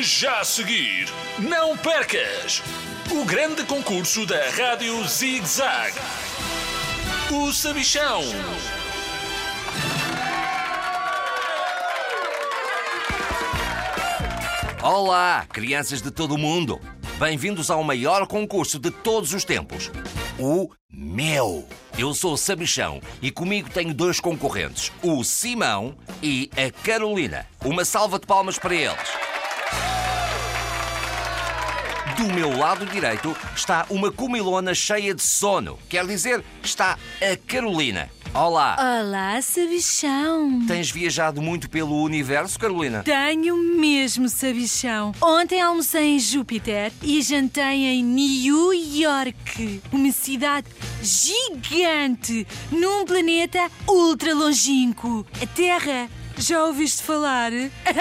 Já a seguir, não percas o grande concurso da Rádio Zig Zag. O Sabichão. Olá, crianças de todo o mundo! Bem-vindos ao maior concurso de todos os tempos, o meu. Eu sou o Sabichão e comigo tenho dois concorrentes, o Simão e a Carolina. Uma salva de palmas para eles. Do meu lado direito está uma comilona cheia de sono. Quer dizer, está a Carolina. Olá! Olá, sabichão. Tens viajado muito pelo universo, Carolina? Tenho mesmo sabichão. Ontem almocei em Júpiter e jantei em New York, uma cidade gigante num planeta ultra longínquo. A Terra. Já ouviste falar?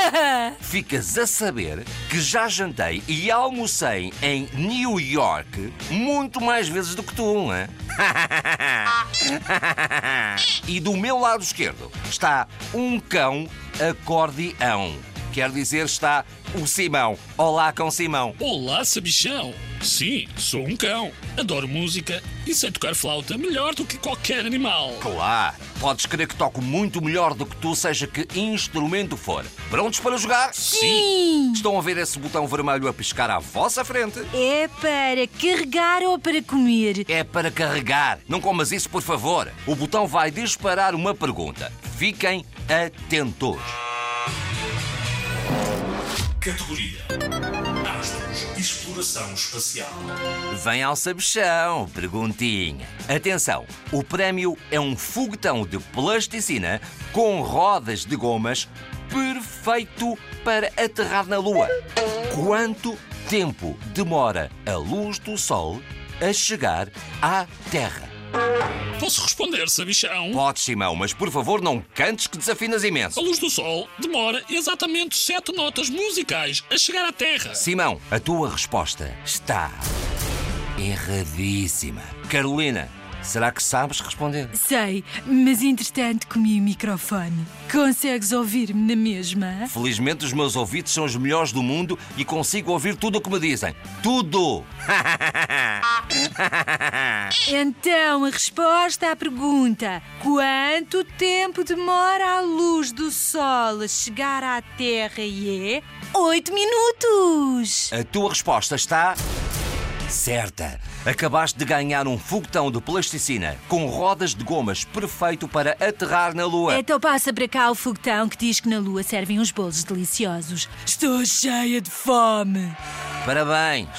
Ficas a saber que já jantei e almocei em New York muito mais vezes do que tu, é? e do meu lado esquerdo está um cão acordeão. Quer dizer, está o Simão. Olá, cão Simão. Olá, Sabichão. Sim, sou um cão. Adoro música e sei tocar flauta melhor do que qualquer animal. Claro, podes crer que toco muito melhor do que tu, seja que instrumento for. Prontos para jogar? Sim! Estão a ver esse botão vermelho a piscar à vossa frente? É para carregar ou para comer? É para carregar. Não comas isso, por favor. O botão vai disparar uma pergunta. Fiquem atentos. Categoria Astros Exploração Espacial. Vem ao sabichão, perguntinha. Atenção, o prémio é um foguetão de plasticina com rodas de gomas perfeito para aterrar na Lua. Quanto tempo demora a luz do Sol a chegar à Terra? Posso responder, Sabichão? Podes, Simão, mas por favor não cantes que desafinas A imenso. luz do Sol demora exatamente sete notas musicais a chegar à Terra. Simão, a tua resposta está erradíssima. Carolina, será que sabes responder? Sei, mas entretanto comi o microfone. Consegues ouvir-me na mesma? Felizmente os meus ouvidos são os melhores do mundo e consigo ouvir tudo o que me dizem. Tudo! Então, a resposta à pergunta: quanto tempo demora a luz do Sol a chegar à Terra? E é 8 minutos! A tua resposta está certa. Acabaste de ganhar um foguetão de plasticina com rodas de gomas perfeito para aterrar na Lua. Então passa para cá o foguetão que diz que na Lua servem uns bolos deliciosos. Estou cheia de fome! Parabéns!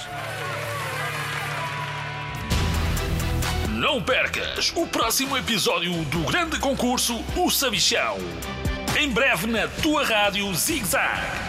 Não percas o próximo episódio do grande concurso O Sabichão. Em breve na tua rádio Zig Zag.